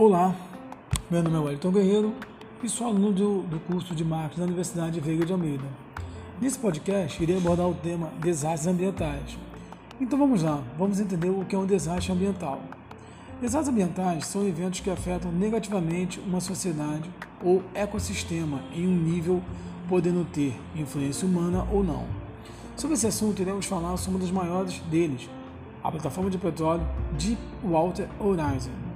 Olá, meu nome é Wellington Guerreiro e sou aluno do, do curso de marketing da Universidade Veiga de Almeida. Nesse podcast, irei abordar o tema desastres ambientais. Então vamos lá, vamos entender o que é um desastre ambiental. Desastres ambientais são eventos que afetam negativamente uma sociedade ou ecossistema em um nível podendo ter influência humana ou não. Sobre esse assunto, iremos falar sobre uma das maiores deles, a plataforma de petróleo Deepwater Horizon.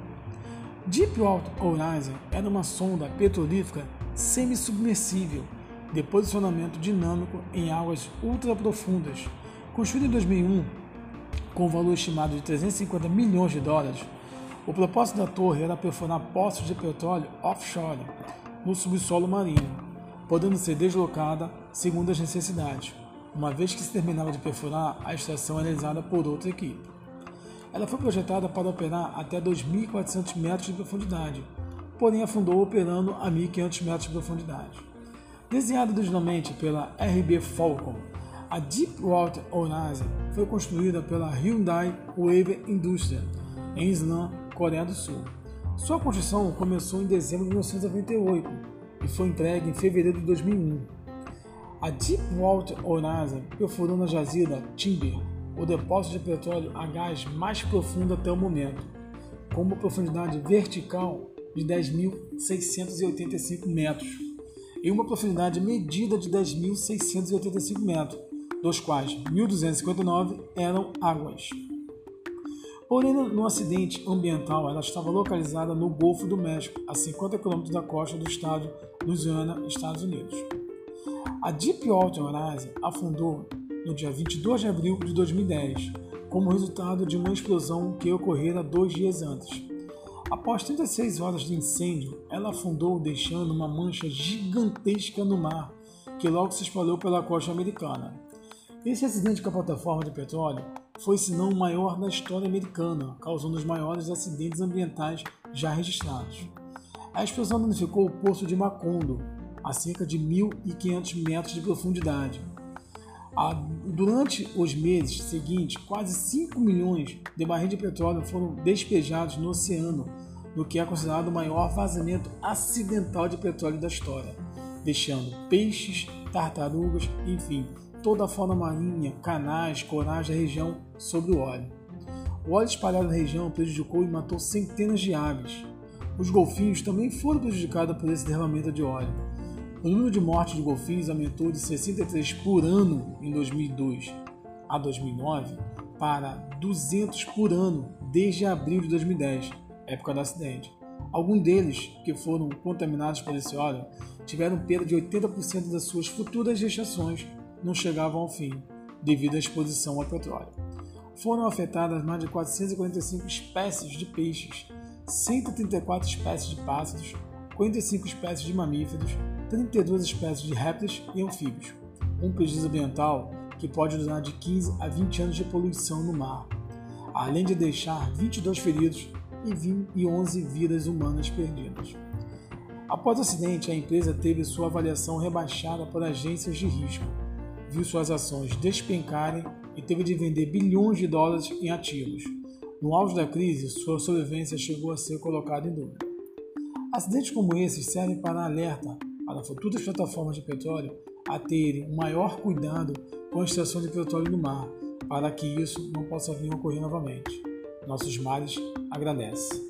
Deepwater Horizon era uma sonda petrolífera semi-submersível de posicionamento dinâmico em águas ultraprofundas, construída em 2001 com um valor estimado de 350 milhões de dólares. O propósito da torre era perfurar poços de petróleo offshore no subsolo marinho, podendo ser deslocada segundo as necessidades. Uma vez que se terminava de perfurar, a extração era realizada por outra equipe. Ela foi projetada para operar até 2.400 metros de profundidade, porém afundou operando a 1.500 metros de profundidade. Desenhada originalmente pela RB Falcon, a Deepwater Horizon foi construída pela Hyundai Wave Industries em Islam, Coreia do Sul. Sua construção começou em dezembro de 1998 e foi entregue em fevereiro de 2001. A Deepwater Horizon perfurou na jazida Timber, o depósito de petróleo a gás mais profundo até o momento, com uma profundidade vertical de 10.685 metros e uma profundidade medida de 10.685 metros, dos quais 1.259 eram águas. Porém, no acidente ambiental, ela estava localizada no Golfo do México, a 50 km da costa do estado Louisiana, Estados Unidos. A Deepwater Horizon afundou no dia 22 de abril de 2010, como resultado de uma explosão que ocorrera dois dias antes. Após 36 horas de incêndio, ela afundou, deixando uma mancha gigantesca no mar, que logo se espalhou pela costa americana. Esse acidente com a plataforma de petróleo foi, se não o maior da história americana, causando os maiores acidentes ambientais já registrados. A explosão danificou o porto de Macondo, a cerca de 1.500 metros de profundidade. Durante os meses seguintes, quase 5 milhões de barris de petróleo foram despejados no oceano, no que é considerado o maior vazamento acidental de petróleo da história, deixando peixes, tartarugas, enfim, toda a fauna marinha, canais, corais da região sob o óleo. O óleo espalhado na região prejudicou e matou centenas de aves. Os golfinhos também foram prejudicados por esse derramamento de óleo. O número de mortes de golfinhos aumentou de 63 por ano em 2002 a 2009 para 200 por ano desde abril de 2010, época do acidente. Alguns deles, que foram contaminados por esse óleo, tiveram perda de 80% das suas futuras gestações, não chegavam ao fim, devido à exposição ao petróleo. Foram afetadas mais de 445 espécies de peixes, 134 espécies de pássaros, 45 espécies de mamíferos, 32 espécies de répteis e anfíbios. Um prejuízo ambiental que pode durar de 15 a 20 anos de poluição no mar, além de deixar 22 feridos e 11 vidas humanas perdidas. Após o acidente, a empresa teve sua avaliação rebaixada por agências de risco, viu suas ações despencarem e teve de vender bilhões de dólares em ativos. No auge da crise, sua sobrevivência chegou a ser colocada em dúvida. Acidentes como esses servem para alerta para futuras plataformas de petróleo a terem um maior cuidado com a extração de petróleo no mar, para que isso não possa vir a ocorrer novamente. Nossos mares agradecem.